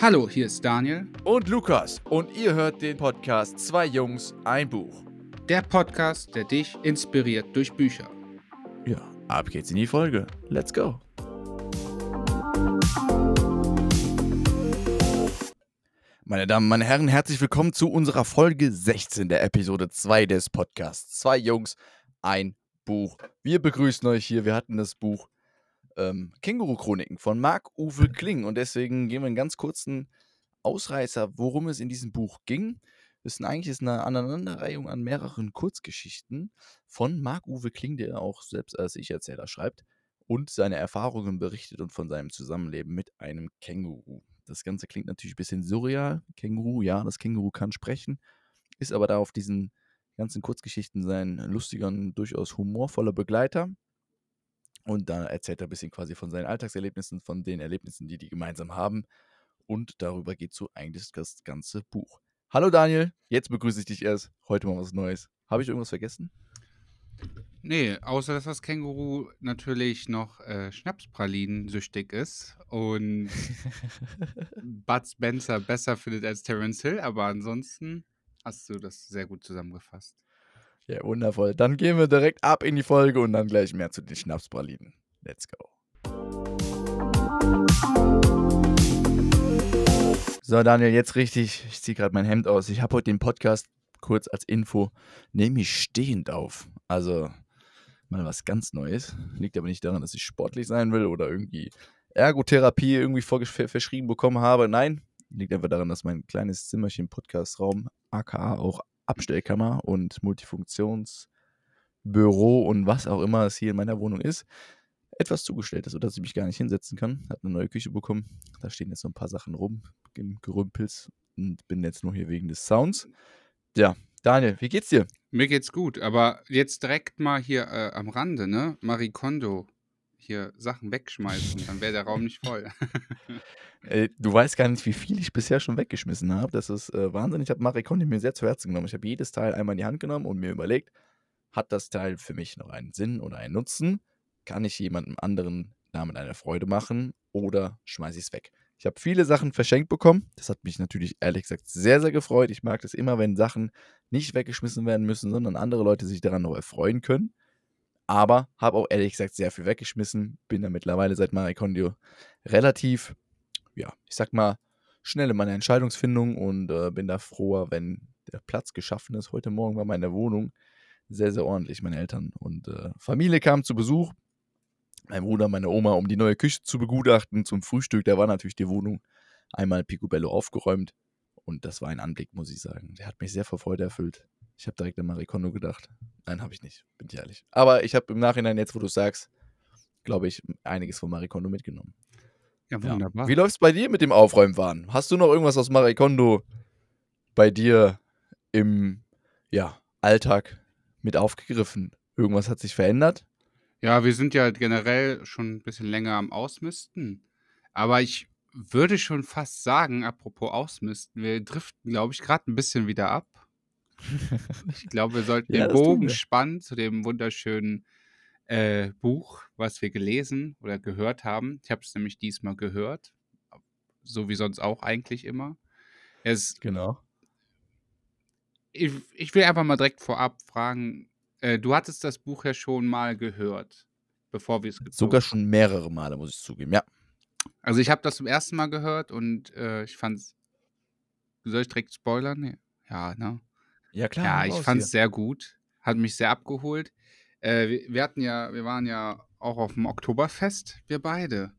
Hallo, hier ist Daniel. Und Lukas. Und ihr hört den Podcast Zwei Jungs, ein Buch. Der Podcast, der dich inspiriert durch Bücher. Ja, ab geht's in die Folge. Let's go. Meine Damen, meine Herren, herzlich willkommen zu unserer Folge 16 der Episode 2 des Podcasts. Zwei Jungs, ein Buch. Wir begrüßen euch hier. Wir hatten das Buch ähm, Känguru-Chroniken von Marc-Uwe Kling. Und deswegen gehen wir einen ganz kurzen Ausreißer, worum es in diesem Buch ging. Das ist eigentlich ist eine Aneinanderreihung an mehreren Kurzgeschichten von Marc-Uwe Kling, der auch selbst als Ich-Erzähler schreibt und seine Erfahrungen berichtet und von seinem Zusammenleben mit einem Känguru. Das Ganze klingt natürlich ein bisschen surreal. Känguru, ja, das Känguru kann sprechen, ist aber da auf diesen ganzen Kurzgeschichten sein lustiger und durchaus humorvoller Begleiter. Und da erzählt er ein bisschen quasi von seinen Alltagserlebnissen, von den Erlebnissen, die die gemeinsam haben. Und darüber geht so eigentlich das ganze Buch. Hallo Daniel, jetzt begrüße ich dich erst. Heute mal was Neues. Habe ich irgendwas vergessen? Nee, außer dass das Känguru natürlich noch äh, Schnapspralinen süchtig ist und Bud Spencer besser findet als Terence Hill, aber ansonsten hast du das sehr gut zusammengefasst. Ja, wundervoll. Dann gehen wir direkt ab in die Folge und dann gleich mehr zu den Schnapspralinen. Let's go. So, Daniel, jetzt richtig. Ich ziehe gerade mein Hemd aus. Ich habe heute den Podcast kurz als Info, nehme ich stehend auf. Also mal was ganz Neues. Liegt aber nicht daran, dass ich sportlich sein will oder irgendwie Ergotherapie irgendwie verschrieben bekommen habe. Nein, liegt einfach daran, dass mein kleines Zimmerchen Podcastraum, aka auch Abstellkammer und Multifunktionsbüro und was auch immer es hier in meiner Wohnung ist, etwas zugestellt ist, sodass ich mich gar nicht hinsetzen kann. Hat eine neue Küche bekommen. Da stehen jetzt so ein paar Sachen rum, Gerümpels und bin jetzt nur hier wegen des Sounds. Ja, Daniel, wie geht's dir? Mir geht's gut, aber jetzt direkt mal hier äh, am Rande, ne? Marie Kondo hier Sachen wegschmeißen, dann wäre der Raum nicht voll. Ey, du weißt gar nicht, wie viel ich bisher schon weggeschmissen habe. Das ist äh, Wahnsinn. Ich habe Marikondi mir sehr zu Herzen genommen. Ich habe jedes Teil einmal in die Hand genommen und mir überlegt, hat das Teil für mich noch einen Sinn oder einen Nutzen? Kann ich jemandem anderen damit eine Freude machen oder schmeiße ich es weg? Ich habe viele Sachen verschenkt bekommen. Das hat mich natürlich ehrlich gesagt sehr, sehr gefreut. Ich mag es immer, wenn Sachen nicht weggeschmissen werden müssen, sondern andere Leute sich daran noch erfreuen können. Aber habe auch ehrlich gesagt sehr viel weggeschmissen. Bin da mittlerweile seit Marikondio relativ, ja, ich sag mal, schnell in meiner Entscheidungsfindung und äh, bin da froher, wenn der Platz geschaffen ist. Heute Morgen war meine Wohnung sehr, sehr ordentlich. Meine Eltern und äh, Familie kamen zu Besuch. Mein Bruder, meine Oma, um die neue Küche zu begutachten zum Frühstück. Da war natürlich die Wohnung einmal picobello aufgeräumt. Und das war ein Anblick, muss ich sagen. Der hat mich sehr vor Freude erfüllt. Ich habe direkt an Marie Kondo gedacht. Nein, habe ich nicht, bin ich ehrlich. Aber ich habe im Nachhinein, jetzt wo du sagst, glaube ich, einiges von Marie Kondo mitgenommen. Ja, wunderbar. Ja. Wie läuft es bei dir mit dem Aufräumwahn? Hast du noch irgendwas aus Marie Kondo bei dir im ja, Alltag mit aufgegriffen? Irgendwas hat sich verändert? Ja, wir sind ja generell schon ein bisschen länger am Ausmisten. Aber ich würde schon fast sagen, apropos Ausmisten, wir driften, glaube ich, gerade ein bisschen wieder ab. Ich glaube, wir sollten Ja, den Bogen spannen zu dem wunderschönen äh, Buch, was wir gelesen oder gehört haben. Ich habe es nämlich diesmal gehört, so wie sonst auch eigentlich immer. Es, Genau. ich, ich will einfach mal direkt vorab fragen, äh, du hattest das Buch ja schon mal gehört, bevor wir es gezogen Sogar schon mehrere Male, muss ich zugeben. Ja. Also ich habe das zum ersten Mal gehört und äh, ich fand's. Soll ich direkt spoilern? Ja, ne? Ja, klar. Ja, ich fand's hier. sehr gut. Hat mich sehr abgeholt. Äh, wir, wir hatten ja, wir waren ja auch auf dem Oktoberfest, wir beide.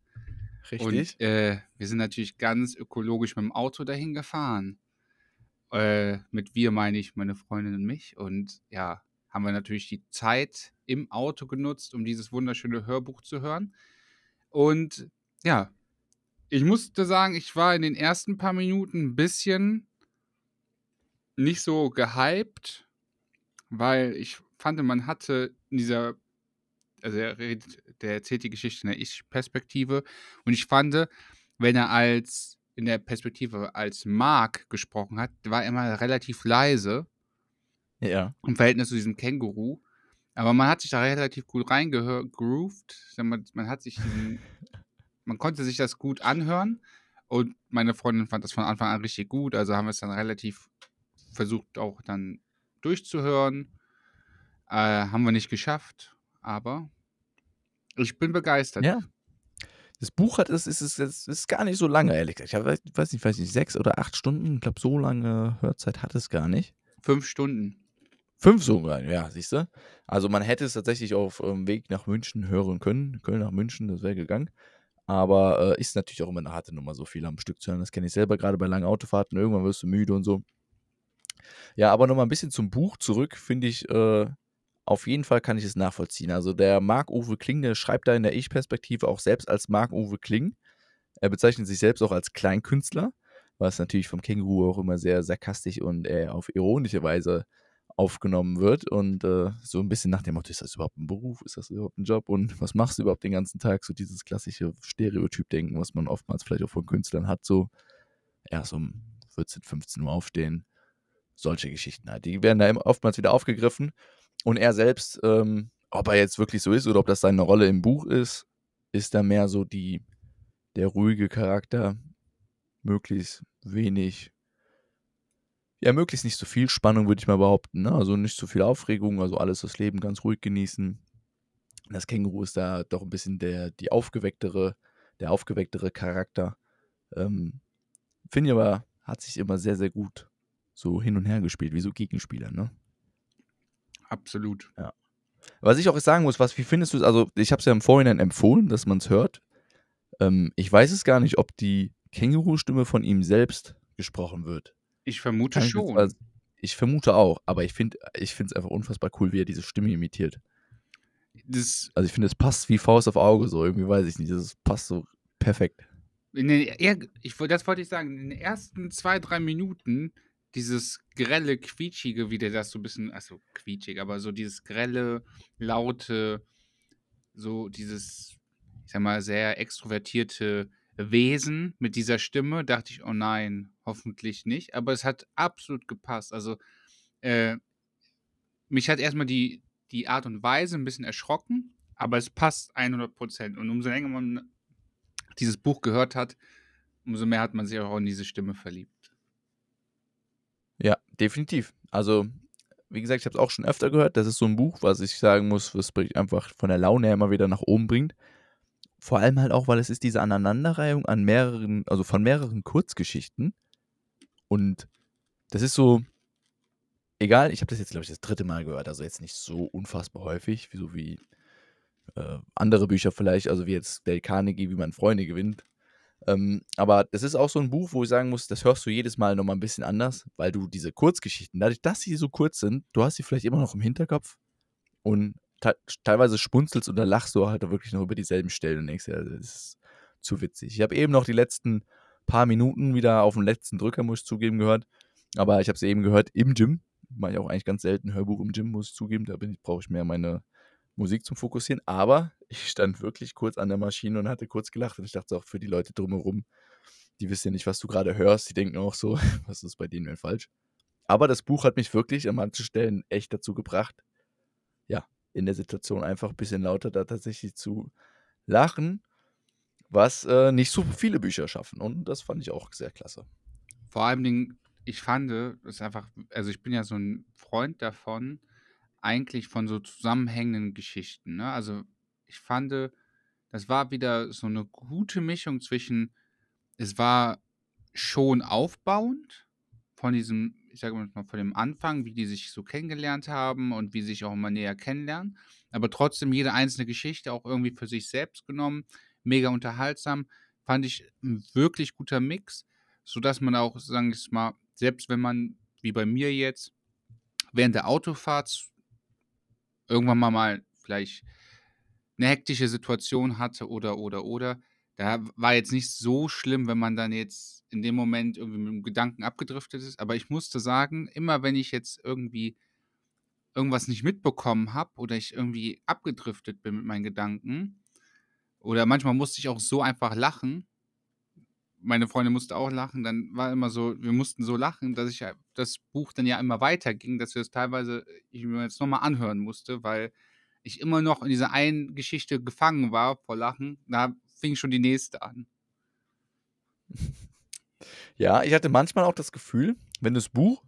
Richtig. Und äh, wir sind natürlich ganz ökologisch mit dem Auto dahin gefahren. Äh, mit wir meine ich meine Freundin und mich. Und ja, haben wir natürlich die Zeit im Auto genutzt, um dieses wunderschöne Hörbuch zu hören. Und ja, ich musste sagen, ich war in den ersten paar Minuten ein bisschen nicht so gehypt, weil ich fand, man hatte in dieser, also er, redet, der erzählt die Geschichte in der Ich-Perspektive und ich fand, wenn er als in der Perspektive als Mark gesprochen hat, war er immer relativ leise ja. im Verhältnis zu diesem Känguru. Aber man hat sich da relativ gut reingegroovt. Man, man hat sich man konnte sich das gut anhören. Und meine Freundin fand das von Anfang an richtig gut, also haben wir es dann relativ versucht auch dann durchzuhören. Äh, haben wir nicht geschafft, aber ich bin begeistert. Ja. Das Buch hat es ist, ist, ist, ist gar nicht so lange, ehrlich gesagt. Ich weiß, weiß nicht, weiß nicht, sechs oder acht Stunden. Ich glaube, so lange Hörzeit hat es gar nicht. Fünf Stunden. Fünf sogar, ja, siehst du. Also man hätte es tatsächlich auf dem Weg nach München hören können. Köln nach München, das wäre gegangen. Aber äh, ist natürlich auch immer eine harte Nummer, so viel am Stück zu hören. Das kenne ich selber gerade bei langen Autofahrten. Irgendwann wirst du müde und so. Ja, aber nochmal ein bisschen zum Buch zurück, finde ich, äh, auf jeden Fall kann ich es nachvollziehen. Also der Marc-Uwe Kling, der schreibt da in der Ich-Perspektive auch selbst als Marc-Uwe Kling. Er bezeichnet sich selbst auch als Kleinkünstler, was natürlich vom Känguru auch immer sehr sarkastisch und äh, auf ironische Weise aufgenommen wird. Und äh, so ein bisschen nach dem Motto, ist das überhaupt ein Beruf? Ist das überhaupt ein Job? Und was machst du überhaupt den ganzen Tag? So dieses klassische Stereotyp-Denken, was man oftmals vielleicht auch von Künstlern hat. So, so um 14, 15 Uhr aufstehen. Solche Geschichten halt. Die werden da oftmals wieder aufgegriffen. Und er selbst, ähm, ob er jetzt wirklich so ist oder ob das seine Rolle im Buch ist, ist da mehr so die, der ruhige Charakter, möglichst wenig, ja, möglichst nicht so viel Spannung, würde ich mal behaupten. Ne? Also nicht so viel Aufregung, also alles das Leben ganz ruhig genießen. Das Känguru ist da doch ein bisschen der, die aufgewecktere, der aufgewecktere Charakter. Ähm, Finde ich aber, hat sich immer sehr, sehr gut so hin und her gespielt, wie so Gegenspieler, ne? Absolut. Ja. Was ich auch sagen muss, was, wie findest du es? Also, ich habe es ja im Vorhinein empfohlen, dass man es hört. Ähm, ich weiß es gar nicht, ob die Känguru-Stimme von ihm selbst gesprochen wird. Ich vermute Kann schon. Also, ich vermute auch, aber ich finde ich es einfach unfassbar cool, wie er diese Stimme imitiert. Das, Also ich finde, es passt wie Faust auf Auge so. Irgendwie weiß ich nicht. Das passt so perfekt. den, er, ich, das wollte ich sagen. In den ersten zwei, drei Minuten dieses grelle, quietschige, wie der das so ein bisschen, also quietschig, aber so dieses grelle, laute, so dieses, ich sag mal, sehr extrovertierte Wesen mit dieser Stimme, dachte ich, oh nein, hoffentlich nicht. Aber es hat absolut gepasst. Also, äh, mich hat erstmal die, die Art und Weise ein bisschen erschrocken, aber es passt 100 Prozent. Und umso länger man dieses Buch gehört hat, umso mehr hat man sich auch in diese Stimme verliebt. Ja, definitiv. Also, wie gesagt, ich habe es auch schon öfter gehört. Das ist so ein Buch, was ich sagen muss, was mich einfach von der Laune her immer wieder nach oben bringt. Vor allem halt auch, weil es ist diese Aneinanderreihung an mehreren, also von mehreren Kurzgeschichten. Und das ist so, egal, ich habe das jetzt, glaube ich, das dritte Mal gehört, also jetzt nicht so unfassbar häufig, wie so wie äh, andere Bücher vielleicht, also wie jetzt Dale Carnegie, wie man Freunde gewinnt. Ähm, aber das ist auch so ein Buch, wo ich sagen muss, das hörst du jedes Mal nochmal ein bisschen anders, weil du diese Kurzgeschichten, dadurch, dass sie so kurz sind, du hast sie vielleicht immer noch im Hinterkopf und te teilweise spunzelst oder lachst du halt wirklich noch über dieselben Stellen und denkst, ja, das ist zu witzig. Ich habe eben noch die letzten paar Minuten wieder auf den letzten Drücker, muss ich zugeben, gehört. Aber ich habe es eben gehört im Gym. Mache ich auch eigentlich ganz selten Hörbuch im Gym, muss ich zugeben. Da brauche ich mehr meine Musik zum Fokussieren. Aber ich stand wirklich kurz an der Maschine und hatte kurz gelacht. Und ich dachte auch für die Leute drumherum, die wissen ja nicht, was du gerade hörst. Die denken auch so, was ist bei denen denn falsch? Aber das Buch hat mich wirklich an manchen Stellen echt dazu gebracht, ja, in der Situation einfach ein bisschen lauter da tatsächlich zu lachen, was äh, nicht so viele Bücher schaffen. Und das fand ich auch sehr klasse. Vor allem, Dingen, ich fand, das ist einfach, also ich bin ja so ein Freund davon, eigentlich von so zusammenhängenden Geschichten. Ne? Also ich fand, das war wieder so eine gute Mischung zwischen, es war schon aufbauend von diesem, ich sage mal von dem Anfang, wie die sich so kennengelernt haben und wie sie sich auch immer näher kennenlernen, aber trotzdem jede einzelne Geschichte auch irgendwie für sich selbst genommen, mega unterhaltsam, fand ich ein wirklich guter Mix, sodass man auch, sagen wir mal, selbst wenn man, wie bei mir jetzt, während der Autofahrt irgendwann mal, mal vielleicht eine hektische Situation hatte oder, oder, oder, da war jetzt nicht so schlimm, wenn man dann jetzt in dem Moment irgendwie mit dem Gedanken abgedriftet ist. Aber ich musste sagen, immer wenn ich jetzt irgendwie irgendwas nicht mitbekommen habe oder ich irgendwie abgedriftet bin mit meinen Gedanken, oder manchmal musste ich auch so einfach lachen, meine Freundin musste auch lachen, dann war immer so, wir mussten so lachen, dass ich ja- das Buch dann ja immer weiterging, dass wir es teilweise, ich mir jetzt nochmal anhören musste, weil ich immer noch in dieser einen Geschichte gefangen war vor Lachen. Da fing schon die nächste an. Ja, ich hatte manchmal auch das Gefühl, wenn du das Buch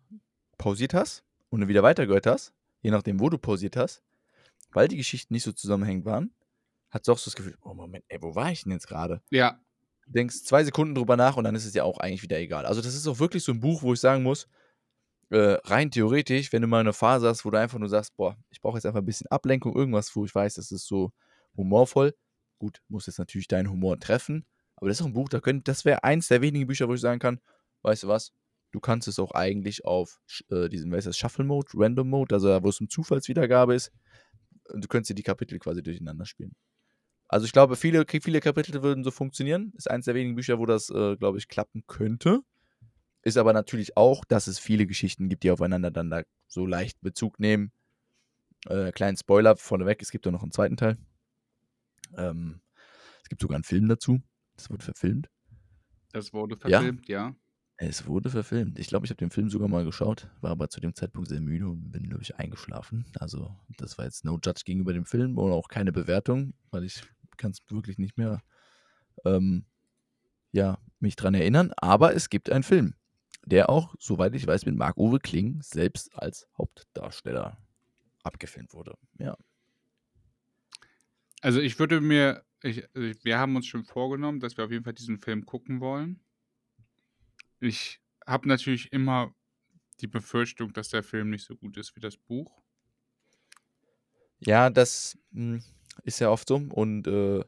pausiert hast und dann wieder weitergehört hast, je nachdem, wo du pausiert hast, weil die Geschichten nicht so zusammenhängend waren, hat du auch so das Gefühl, oh Moment, ey, wo war ich denn jetzt gerade? Ja. Du denkst zwei Sekunden drüber nach und dann ist es ja auch eigentlich wieder egal. Also das ist auch wirklich so ein Buch, wo ich sagen muss, äh, rein theoretisch, wenn du mal eine Phase hast, wo du einfach nur sagst, boah, ich brauche jetzt einfach ein bisschen Ablenkung, irgendwas, wo ich weiß, das ist so humorvoll. Gut, muss jetzt natürlich deinen Humor treffen, aber das ist auch ein Buch, da könnt, das wäre eins der wenigen Bücher, wo ich sagen kann, weißt du was, du kannst es auch eigentlich auf äh, diesen, was ist das, Shuffle Mode, Random Mode, also wo es um Zufallswiedergabe ist, du könntest dir die Kapitel quasi durcheinander spielen. Also ich glaube, viele, viele Kapitel würden so funktionieren. Ist eins der wenigen Bücher, wo das, äh, glaube ich, klappen könnte. Ist aber natürlich auch, dass es viele Geschichten gibt, die aufeinander dann da so leicht Bezug nehmen. Äh, kleinen Spoiler vorneweg, es gibt auch noch einen zweiten Teil. Ähm, es gibt sogar einen Film dazu. Das wurde verfilmt. Das wurde verfilmt, ja. ja. Es wurde verfilmt. Ich glaube, ich habe den Film sogar mal geschaut, war aber zu dem Zeitpunkt sehr müde und bin, glaube ich, eingeschlafen. Also, das war jetzt no judge gegenüber dem Film und auch keine Bewertung, weil ich kann es wirklich nicht mehr ähm, ja, mich dran erinnern. Aber es gibt einen Film, der auch, soweit ich weiß, mit Marc-Uwe Kling selbst als Hauptdarsteller abgefilmt wurde. Ja. Also ich würde mir, ich, wir haben uns schon vorgenommen, dass wir auf jeden Fall diesen Film gucken wollen. Ich habe natürlich immer die Befürchtung, dass der Film nicht so gut ist wie das Buch. Ja, das hm, ist ja oft so. Und äh,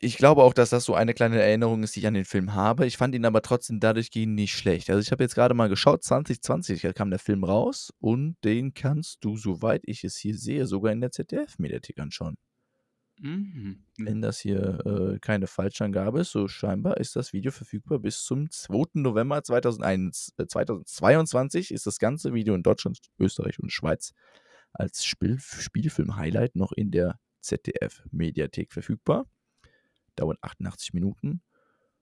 ich glaube auch, dass das so eine kleine Erinnerung ist, die ich an den Film habe. Ich fand ihn aber trotzdem dadurch gehen nicht schlecht. Also ich habe jetzt gerade mal geschaut, 2020 kam der Film raus und den kannst du, soweit ich es hier sehe, sogar in der ZDF-Mediathek anschauen. Mhm. Wenn das hier äh, keine Falschangabe ist, so scheinbar ist das Video verfügbar bis zum 2. November 2001, äh, 2022 ist das ganze Video in Deutschland, Österreich und Schweiz als Spiel, Spielfilm-Highlight noch in der ZDF-Mediathek verfügbar. Dauert 88 Minuten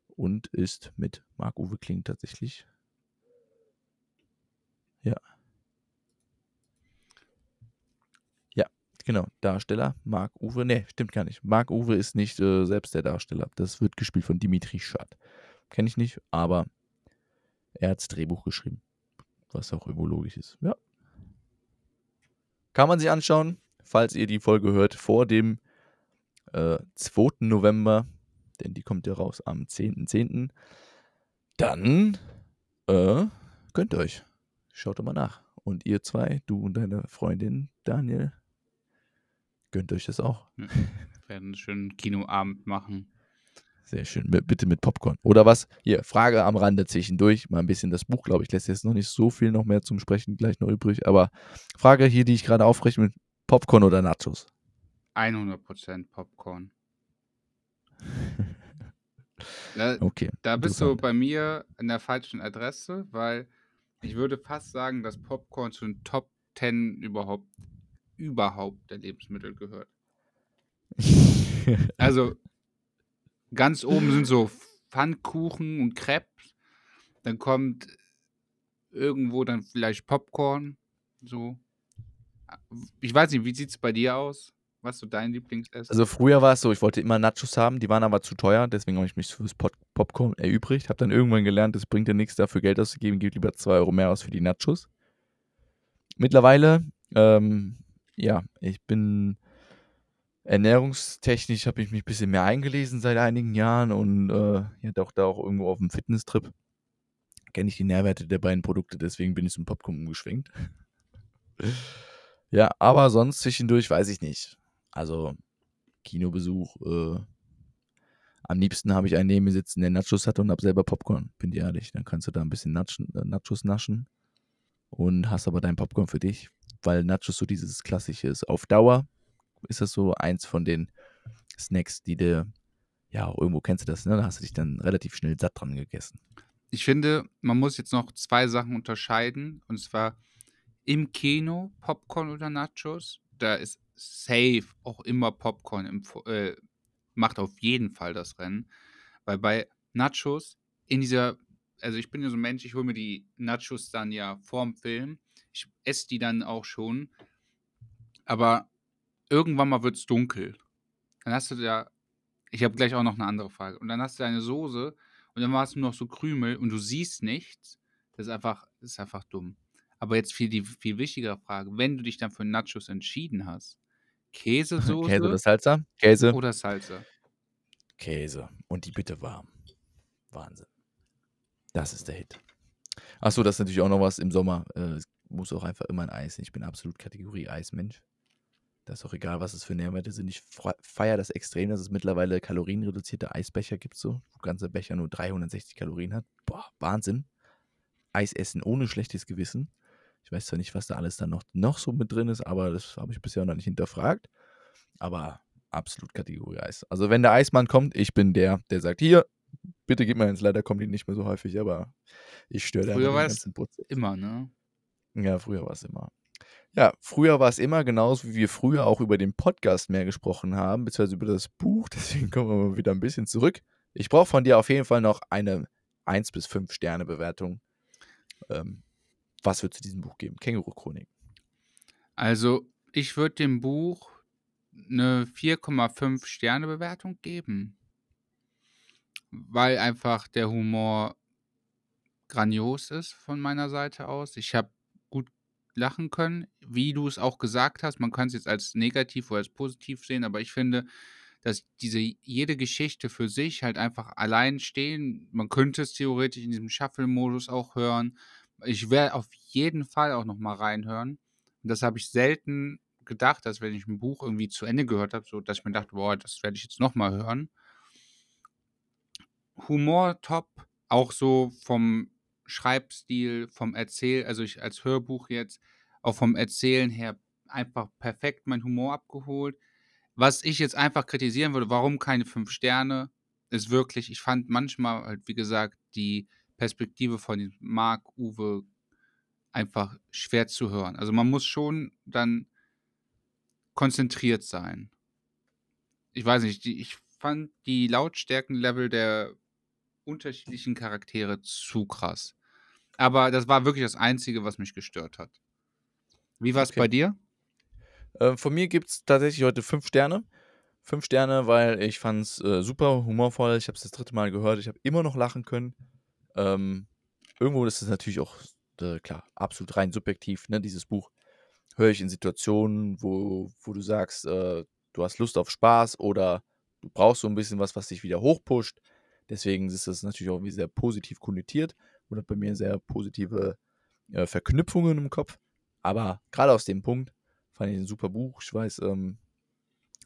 und ist mit Marc-Uwe Kling tatsächlich. Ja, Genau, Darsteller Marc-Uwe. Ne, stimmt gar nicht. Marc-Uwe ist nicht äh, selbst der Darsteller. Das wird gespielt von Dimitri Schad. Kenne ich nicht, aber er hat das Drehbuch geschrieben. Was auch irgendwo logisch ist. Ja. Kann man sich anschauen, falls ihr die Folge hört, vor dem äh, 2. November. Denn die kommt ja raus am 10.10. .10. Dann äh, könnt ihr euch. Schaut doch mal nach. Und ihr zwei, du und deine Freundin Daniel, Gönnt euch das auch. Ja, werden einen schönen Kinoabend machen. Sehr schön. Bitte mit Popcorn. Oder was? Hier, Frage am Rande zwischendurch. Mal ein bisschen das Buch, glaube ich, lässt jetzt noch nicht so viel noch mehr zum Sprechen gleich noch übrig. Aber Frage hier, die ich gerade aufrechte mit Popcorn oder Nachos? 100% Popcorn. da, okay. Da bist du bei mir an der falschen Adresse, weil ich würde fast sagen, dass Popcorn zu den Top 10 überhaupt überhaupt der Lebensmittel gehört. also ganz oben sind so Pfannkuchen und Crepes. Dann kommt irgendwo dann vielleicht Popcorn. So. Ich weiß nicht, wie sieht es bei dir aus? Was so dein Lieblingsessen? Also früher war es so, ich wollte immer Nachos haben, die waren aber zu teuer, deswegen habe ich mich fürs Pop Popcorn erübrigt. Habe dann irgendwann gelernt, es bringt ja nichts dafür Geld auszugeben, gib lieber 2 Euro mehr aus für die Nachos. Mittlerweile ähm, ja, ich bin ernährungstechnisch habe ich mich ein bisschen mehr eingelesen seit einigen Jahren und äh, ja, doch da auch irgendwo auf dem Fitnesstrip. Kenne ich die Nährwerte der beiden Produkte, deswegen bin ich zum Popcorn umgeschwenkt. ja, aber sonst zwischendurch weiß ich nicht. Also Kinobesuch, äh, am liebsten habe ich einen neben mir sitzen, der Nachos hat und habe selber Popcorn, bin dir ehrlich. Dann kannst du da ein bisschen Natschen, Nachos naschen und hast aber dein Popcorn für dich weil Nachos so dieses klassische ist. Auf Dauer ist das so eins von den Snacks, die du, ja, irgendwo kennst du das, ne? Da hast du dich dann relativ schnell satt dran gegessen. Ich finde, man muss jetzt noch zwei Sachen unterscheiden. Und zwar im Kino Popcorn oder Nachos. Da ist safe auch immer Popcorn im, äh, macht auf jeden Fall das Rennen. Weil bei Nachos in dieser, also ich bin ja so ein Mensch, ich hole mir die Nachos dann ja vorm Film ich esse die dann auch schon. Aber irgendwann mal wird es dunkel. Dann hast du ja ich habe gleich auch noch eine andere Frage. Und dann hast du deine Soße und dann warst du noch so Krümel und du siehst nichts. Das ist einfach, das ist einfach dumm. Aber jetzt viel die viel wichtigere Frage, wenn du dich dann für Nachos entschieden hast, Käsesoße Käse oder Salsa? Käse. oder Salsa? Käse. Und die bitte warm. Wahnsinn. Das ist der Hit. Achso, das ist natürlich auch noch was im Sommer. Äh, es muss auch einfach immer ein Eis. Ich bin absolut Kategorie Eismensch. Das ist auch egal, was es für Nährwerte sind. Ich feiere das extrem, dass es mittlerweile kalorienreduzierte Eisbecher gibt, so. Wo ganze Becher nur 360 Kalorien hat. Boah, Wahnsinn. Eis essen ohne schlechtes Gewissen. Ich weiß zwar nicht, was da alles dann noch, noch so mit drin ist, aber das habe ich bisher noch nicht hinterfragt. Aber absolut Kategorie Eis. Also wenn der Eismann kommt, ich bin der, der sagt, hier, bitte gib mir eins. Leider kommt die nicht mehr so häufig, aber ich störe da Früher war es immer, ne? Ja, früher war es immer. Ja, früher war es immer genauso, wie wir früher auch über den Podcast mehr gesprochen haben, beziehungsweise über das Buch. Deswegen kommen wir mal wieder ein bisschen zurück. Ich brauche von dir auf jeden Fall noch eine 1 bis 5 Sterne Bewertung. Ähm, was wird zu diesem Buch geben? Känguru-Chronik. Also, ich würde dem Buch eine 4,5 Sterne Bewertung geben. Weil einfach der Humor grandios ist von meiner Seite aus. Ich habe lachen können, wie du es auch gesagt hast. Man kann es jetzt als negativ oder als positiv sehen, aber ich finde, dass diese jede Geschichte für sich halt einfach allein stehen. Man könnte es theoretisch in diesem Shuffle-Modus auch hören. Ich werde auf jeden Fall auch noch mal reinhören. Und das habe ich selten gedacht, dass wenn ich ein Buch irgendwie zu Ende gehört habe, so dass ich mir dachte, boah, das werde ich jetzt noch mal hören. Humor top, auch so vom Schreibstil, vom Erzähl, also ich als Hörbuch jetzt, auch vom Erzählen her einfach perfekt mein Humor abgeholt. Was ich jetzt einfach kritisieren würde, warum keine fünf Sterne, ist wirklich, ich fand manchmal halt, wie gesagt, die Perspektive von Marc Uwe einfach schwer zu hören. Also man muss schon dann konzentriert sein. Ich weiß nicht, die, ich fand die Lautstärkenlevel der unterschiedlichen Charaktere zu krass. Aber das war wirklich das Einzige, was mich gestört hat. Wie war es okay. bei dir? Äh, von mir gibt es tatsächlich heute fünf Sterne. Fünf Sterne, weil ich fand es äh, super humorvoll. Ich habe es das dritte Mal gehört. Ich habe immer noch lachen können. Ähm, irgendwo ist es natürlich auch, äh, klar, absolut rein subjektiv, ne, dieses Buch. Höre ich in Situationen, wo, wo du sagst, äh, du hast Lust auf Spaß oder du brauchst so ein bisschen was, was dich wieder hochpusht. Deswegen ist das natürlich auch sehr positiv konnotiert und hat bei mir sehr positive äh, Verknüpfungen im Kopf. Aber gerade aus dem Punkt fand ich ein super Buch. Ich weiß, ähm,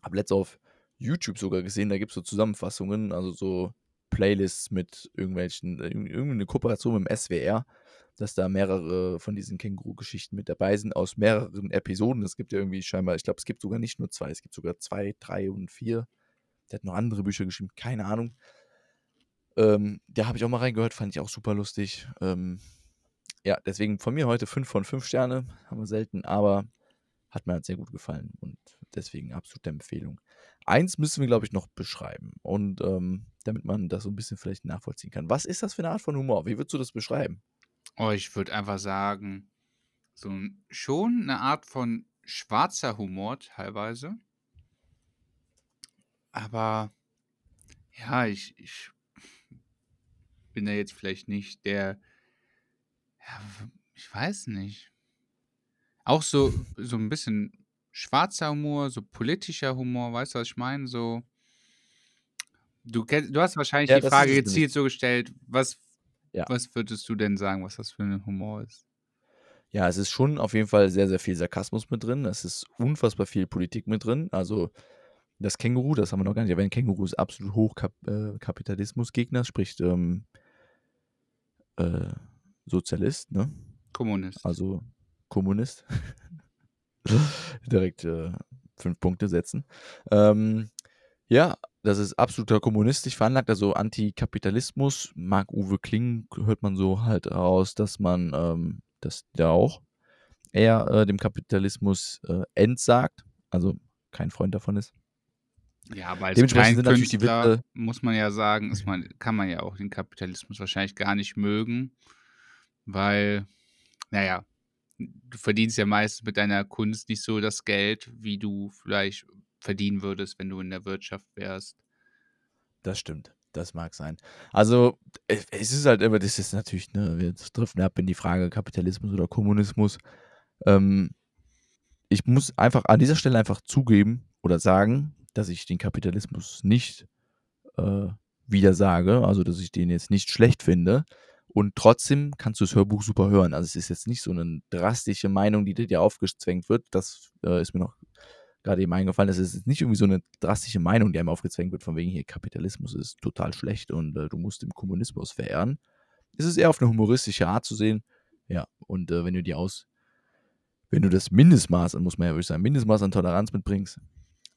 habe letztes auf YouTube sogar gesehen, da gibt es so Zusammenfassungen, also so Playlists mit irgendwelchen, äh, irgendeine Kooperation mit dem SWR, dass da mehrere von diesen Känguru-Geschichten mit dabei sind, aus mehreren Episoden. Es gibt ja irgendwie scheinbar, ich glaube, es gibt sogar nicht nur zwei, es gibt sogar zwei, drei und vier. Der hat noch andere Bücher geschrieben, keine Ahnung. Ähm, da habe ich auch mal reingehört, fand ich auch super lustig. Ähm, ja, deswegen von mir heute 5 von 5 Sterne, haben wir selten, aber hat mir halt sehr gut gefallen und deswegen absolute Empfehlung. Eins müssen wir, glaube ich, noch beschreiben und ähm, damit man das so ein bisschen vielleicht nachvollziehen kann. Was ist das für eine Art von Humor? Wie würdest du das beschreiben? Oh, ich würde einfach sagen, so schon eine Art von schwarzer Humor teilweise. Aber ja, ich, ich bin da jetzt vielleicht nicht der, ja, ich weiß nicht. Auch so, so ein bisschen schwarzer Humor, so politischer Humor, weißt du, was ich meine? So, du, du hast wahrscheinlich ja, die Frage gezielt so gestellt, was, ja. was würdest du denn sagen, was das für ein Humor ist? Ja, es ist schon auf jeden Fall sehr, sehr viel Sarkasmus mit drin. Es ist unfassbar viel Politik mit drin. Also, das Känguru, das haben wir noch gar nicht erwähnt, Känguru ist absolut Hochkapitalismusgegner, äh, sprich ähm, äh, Sozialist, ne? Kommunist. Also Kommunist. Direkt äh, fünf Punkte setzen. Ähm, ja, das ist absoluter kommunistisch veranlagt, also Antikapitalismus. Marc-Uwe Kling hört man so halt raus, dass man ähm, das ja auch eher äh, dem Kapitalismus äh, entsagt, also kein Freund davon ist. Ja, aber als Dementsprechend sind natürlich die Witze, muss man ja sagen, ist man, kann man ja auch den Kapitalismus wahrscheinlich gar nicht mögen, weil, naja, du verdienst ja meistens mit deiner Kunst nicht so das Geld, wie du vielleicht verdienen würdest, wenn du in der Wirtschaft wärst. Das stimmt. Das mag sein. Also, es ist halt immer, das ist natürlich, ne, wir driften ab in die Frage Kapitalismus oder Kommunismus. Ähm, ich muss einfach an dieser Stelle einfach zugeben oder sagen, dass ich den Kapitalismus nicht äh, wieder sage, also dass ich den jetzt nicht schlecht finde. Und trotzdem kannst du das Hörbuch super hören. Also es ist jetzt nicht so eine drastische Meinung, die dir aufgezwängt wird. Das äh, ist mir noch gerade eben eingefallen. Das ist nicht irgendwie so eine drastische Meinung, die einem aufgezwängt wird, von wegen hier Kapitalismus ist total schlecht und äh, du musst den Kommunismus verehren. Es ist eher auf eine humoristische Art zu sehen. Ja, und äh, wenn du die aus, wenn du das Mindestmaß, muss man ja wirklich sagen, Mindestmaß an Toleranz mitbringst,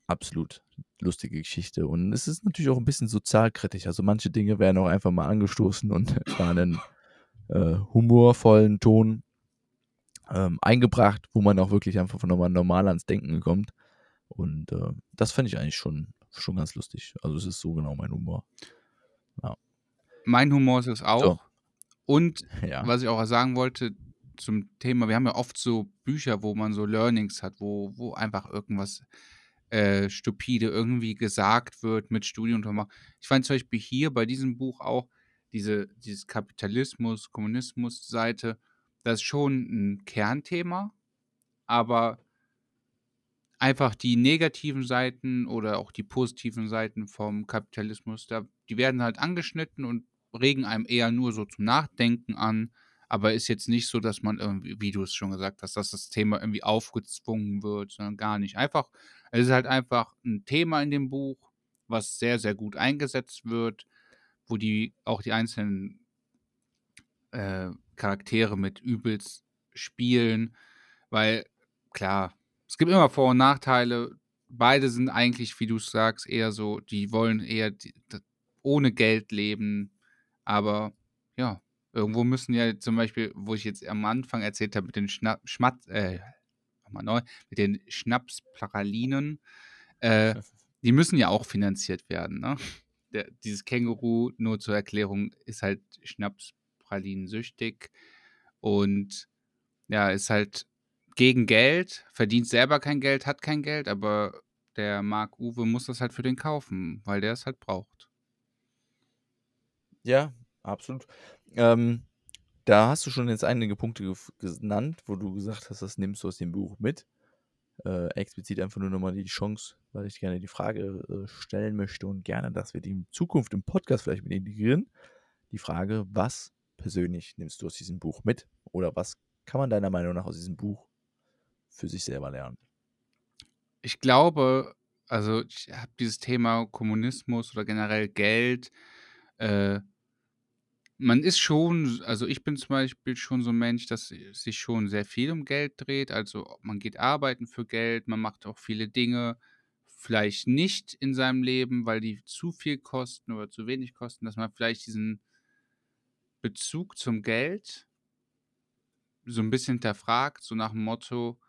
absolut lustige Geschichte. Und es ist natürlich auch ein bisschen sozialkritisch. Also manche Dinge werden auch einfach mal angestoßen und da einen äh, humorvollen Ton ähm, eingebracht, wo man auch wirklich einfach von normal ans Denken kommt. Und äh, das fände ich eigentlich schon, schon ganz lustig. Also es ist so genau mein Humor. Ja. Mein Humor ist es auch. So. Und ja. was ich auch sagen wollte zum Thema, wir haben ja oft so Bücher, wo man so Learnings hat, wo, wo einfach irgendwas äh, stupide irgendwie gesagt wird mit Studienuntermachung. Ich fand zum Beispiel hier bei diesem Buch auch diese, dieses Kapitalismus, Kommunismus-Seite, das ist schon ein Kernthema, aber einfach die negativen Seiten oder auch die positiven Seiten vom Kapitalismus, da, die werden halt angeschnitten und regen einem eher nur so zum Nachdenken an aber ist jetzt nicht so, dass man irgendwie, wie du es schon gesagt hast, dass das Thema irgendwie aufgezwungen wird, sondern gar nicht. Einfach, es ist halt einfach ein Thema in dem Buch, was sehr, sehr gut eingesetzt wird, wo die auch die einzelnen äh, Charaktere mit übelst spielen, weil klar, es gibt immer Vor- und Nachteile. Beide sind eigentlich, wie du sagst, eher so, die wollen eher die, ohne Geld leben, aber ja, Irgendwo müssen ja zum Beispiel, wo ich jetzt am Anfang erzählt habe, mit den Schna Schmatz, äh, nochmal neu, mit den Schnapspralinen, äh, die müssen ja auch finanziert werden, ne? Der, dieses Känguru, nur zur Erklärung, ist halt Schnapspralinen süchtig und ja, ist halt gegen Geld, verdient selber kein Geld, hat kein Geld, aber der Marc Uwe muss das halt für den kaufen, weil der es halt braucht. Ja, absolut. Ähm, da hast du schon jetzt einige Punkte genannt, wo du gesagt hast, das nimmst du aus dem Buch mit. Äh, explizit einfach nur nochmal die Chance, weil ich gerne die Frage äh, stellen möchte und gerne, dass wir die in Zukunft im Podcast vielleicht mit integrieren. Die Frage, was persönlich nimmst du aus diesem Buch mit? Oder was kann man deiner Meinung nach aus diesem Buch für sich selber lernen? Ich glaube, also ich habe dieses Thema Kommunismus oder generell Geld äh, man ist schon also ich bin zum Beispiel schon so ein Mensch, dass sich schon sehr viel um Geld dreht. Also, man geht arbeiten für Geld, man macht auch viele Dinge vielleicht nicht in seinem Leben, weil die zu viel kosten oder zu wenig kosten, dass man vielleicht diesen Bezug zum Geld so ein bisschen hinterfragt, so nach dem Motto: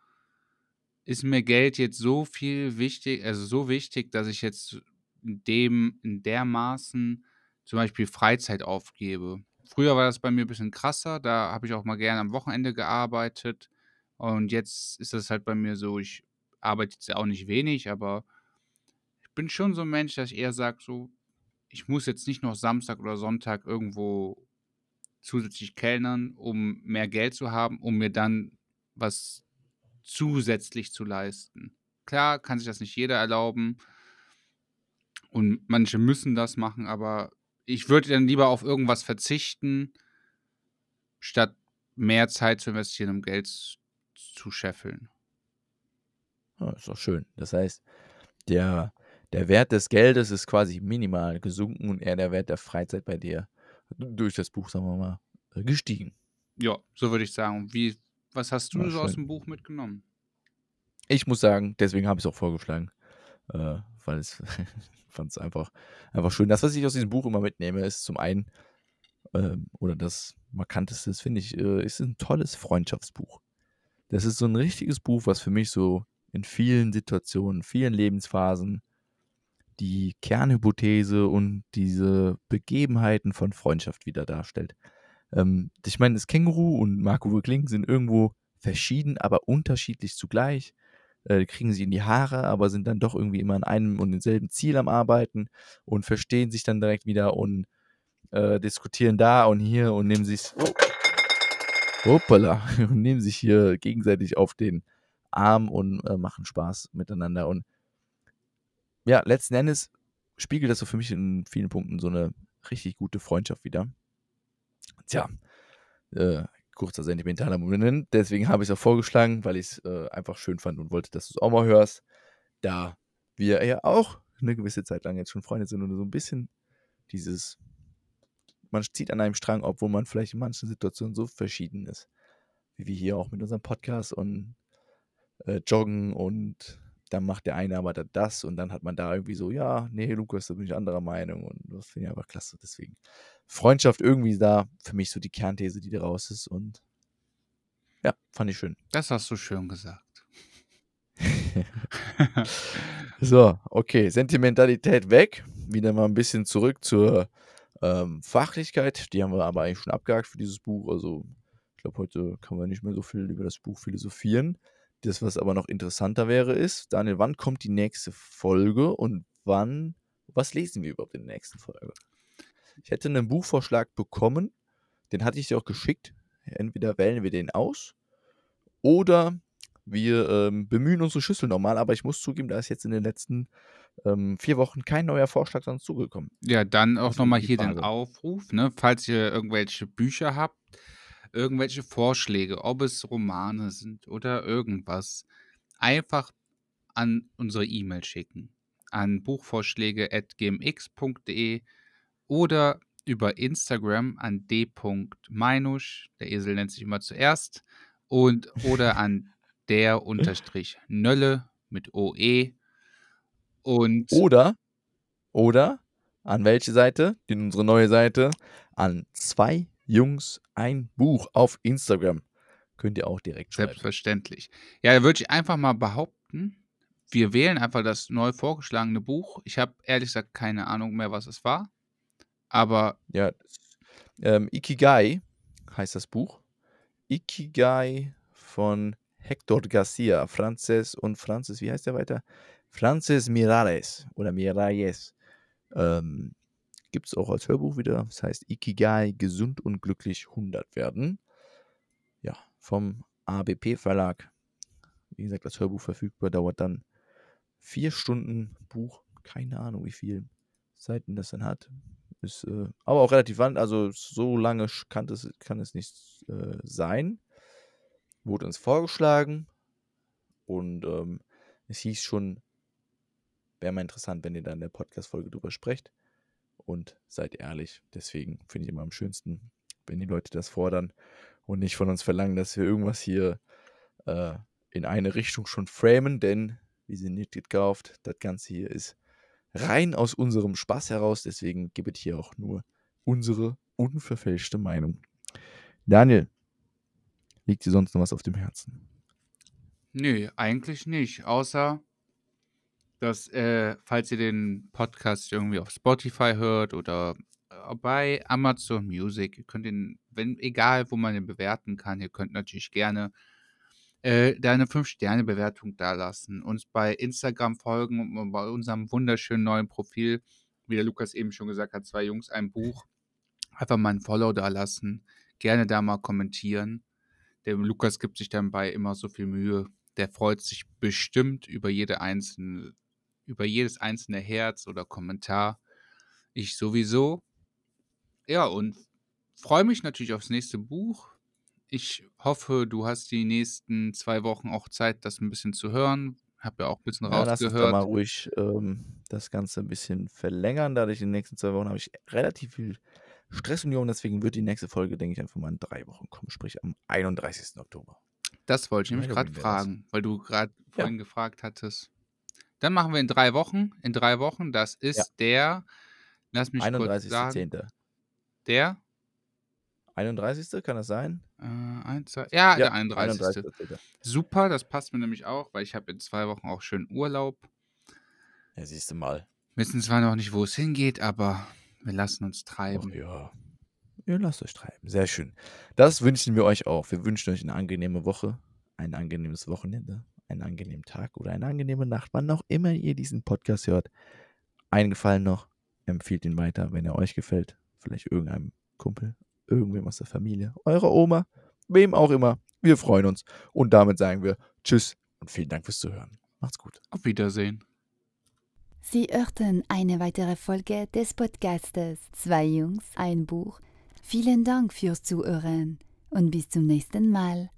„Ist mir Geld jetzt so viel wichtig also, so wichtig, dass ich jetzt in dem in dermaßen zum Beispiel Freizeit aufgebe. Früher war das bei mir ein bisschen krasser, da habe ich auch mal gerne am Wochenende gearbeitet und jetzt ist das halt bei mir so, ich arbeite jetzt auch nicht wenig, aber ich bin schon so ein Mensch, dass ich eher sage so: „Ich muss jetzt nicht noch Samstag oder Sonntag irgendwo zusätzlich kellnern, um mehr Geld zu haben, um mir dann was zusätzlich zu leisten.“ Klar kann sich das nicht jeder erlauben und manche müssen das machen, aber ich würde dann lieber auf irgendwas verzichten, statt mehr Zeit zu investieren, um Geld zu scheffeln. Ja, ist doch schön. Das heißt, der, der Wert des Geldes ist quasi minimal gesunken und eher der Wert der Freizeit bei dir durch das Buch, sagen wir mal, äh, gestiegen. Ja, so würde ich sagen. Wie, was hast du so aus dem Buch mitgenommen? Ich muss sagen, deswegen habe ich es auch vorgeschlagen, äh, weil es fand es einfach, einfach schön. Das, was ich aus diesem Buch immer mitnehme, ist zum einen, ähm, oder das markanteste, finde ich, äh, ist ein tolles Freundschaftsbuch. Das ist so ein richtiges Buch, was für mich so in vielen Situationen, vielen Lebensphasen die Kernhypothese und diese Begebenheiten von Freundschaft wieder darstellt. Ähm, ich meine, das Känguru und Marco Kling sind irgendwo verschieden, aber unterschiedlich zugleich. Äh, kriegen sie in die Haare, aber sind dann doch irgendwie immer an einem und denselben Ziel am Arbeiten und verstehen sich dann direkt wieder und äh, diskutieren da und hier und nehmen sich oh, hoppala, und nehmen sich hier gegenseitig auf den Arm und äh, machen Spaß miteinander. Und ja, letzten Endes spiegelt das so für mich in vielen Punkten so eine richtig gute Freundschaft wieder. Tja, äh, kurzer sentimentaler Moment. Deswegen habe ich es auch vorgeschlagen, weil ich es äh, einfach schön fand und wollte, dass du es auch mal hörst. Da wir ja auch eine gewisse Zeit lang jetzt schon Freunde sind und so ein bisschen dieses, man zieht an einem Strang, obwohl man vielleicht in manchen Situationen so verschieden ist. Wie wir hier auch mit unserem Podcast und äh, Joggen und dann macht der eine aber das und dann hat man da irgendwie so, ja, nee, Lukas, da bin ich anderer Meinung und das finde ich einfach klasse. Deswegen Freundschaft irgendwie da für mich so die Kernthese, die da raus ist und ja, fand ich schön. Das hast du schön gesagt. so, okay, Sentimentalität weg. Wieder mal ein bisschen zurück zur ähm, Fachlichkeit. Die haben wir aber eigentlich schon abgehakt für dieses Buch. Also, ich glaube, heute kann man nicht mehr so viel über das Buch philosophieren. Das, was aber noch interessanter wäre, ist, Daniel, wann kommt die nächste Folge und wann, was lesen wir überhaupt in der nächsten Folge? Ich hätte einen Buchvorschlag bekommen, den hatte ich dir auch geschickt. Entweder wählen wir den aus oder wir ähm, bemühen unsere Schüssel nochmal, aber ich muss zugeben, da ist jetzt in den letzten ähm, vier Wochen kein neuer Vorschlag sonst zugekommen. Ja, dann auch nochmal hier den Aufruf, ne? falls ihr irgendwelche Bücher habt, irgendwelche Vorschläge, ob es Romane sind oder irgendwas, einfach an unsere E-Mail schicken. An buchvorschläge.gmx.de oder über Instagram an d.meinusch, der Esel nennt sich immer zuerst, und oder an der unterstrich Nölle mit OE. Und oder, oder an welche Seite? In unsere neue Seite. An zwei Jungs ein Buch auf Instagram. Könnt ihr auch direkt schreiben. Selbstverständlich. Ja, da würde ich einfach mal behaupten, wir wählen einfach das neu vorgeschlagene Buch. Ich habe ehrlich gesagt keine Ahnung mehr, was es war. Aber. Ja, ähm, Ikigai heißt das Buch. Ikigai von Hector Garcia, Frances und Francis, wie heißt der weiter? Frances Miralles oder Miralles. Ähm, Gibt es auch als Hörbuch wieder. Das heißt Ikigai, gesund und glücklich 100 werden. Ja, vom ABP Verlag. Wie gesagt, das Hörbuch verfügbar, dauert dann vier Stunden Buch. Keine Ahnung, wie viele Seiten das dann hat. Ist äh, aber auch relativ wand, also so lange kann, das, kann es nicht äh, sein. Wurde uns vorgeschlagen und ähm, es hieß schon, wäre mal interessant, wenn ihr da in der Podcast-Folge drüber sprecht und seid ehrlich. Deswegen finde ich immer am schönsten, wenn die Leute das fordern und nicht von uns verlangen, dass wir irgendwas hier äh, in eine Richtung schon framen, denn wir sind nicht gekauft. Das Ganze hier ist rein aus unserem Spaß heraus, deswegen gibt es hier auch nur unsere unverfälschte Meinung. Daniel, liegt dir sonst noch was auf dem Herzen? Nö, eigentlich nicht, außer dass, äh, falls ihr den Podcast irgendwie auf Spotify hört oder äh, bei Amazon Music, ihr könnt ihn, wenn, egal wo man ihn bewerten kann, ihr könnt natürlich gerne äh, da eine 5-Sterne-Bewertung dalassen, uns bei Instagram folgen und bei unserem wunderschönen neuen Profil, wie der Lukas eben schon gesagt hat, zwei Jungs, ein Buch, einfach mal ein Follow da lassen, gerne da mal kommentieren. Der Lukas gibt sich dann bei immer so viel Mühe. Der freut sich bestimmt über jede einzelne über jedes einzelne Herz oder Kommentar. Ich sowieso. Ja, und freue mich natürlich aufs nächste Buch. Ich hoffe, du hast die nächsten zwei Wochen auch Zeit, das ein bisschen zu hören. Habe ja auch ein bisschen ja, rausgehört. Lass uns mal ruhig ähm, das Ganze ein bisschen verlängern. Dadurch in den nächsten zwei Wochen habe ich relativ viel Stressunion. Deswegen wird die nächste Folge, denke ich, einfach mal in drei Wochen kommen. Sprich am 31. Oktober. Das wollte ich nämlich gerade fragen, weil du gerade vorhin ja. gefragt hattest. Dann machen wir in drei Wochen. In drei Wochen, das ist ja. der, lass mich 31. kurz sagen. 10. Der? 31. kann das sein? Äh, ein, zwei, ja, ja, der 31. 31. Super, das passt mir nämlich auch, weil ich habe in zwei Wochen auch schön Urlaub. Ja, siehst du mal. Wir wissen zwar noch nicht, wo es hingeht, aber wir lassen uns treiben. Ach ja. Ihr lasst euch treiben. Sehr schön. Das wünschen wir euch auch. Wir wünschen euch eine angenehme Woche, ein angenehmes Wochenende, einen angenehmen Tag oder eine angenehme Nacht, wann auch immer ihr diesen Podcast hört. Einen Gefallen noch, empfiehlt ihn weiter, wenn er euch gefällt. Vielleicht irgendeinem Kumpel, irgendwem aus der Familie, eurer Oma, wem auch immer. Wir freuen uns. Und damit sagen wir Tschüss und vielen Dank fürs Zuhören. Macht's gut. Auf Wiedersehen. Sie hörten eine weitere Folge des Podcastes Zwei Jungs, ein Buch. Vielen Dank fürs Zuhören und bis zum nächsten Mal.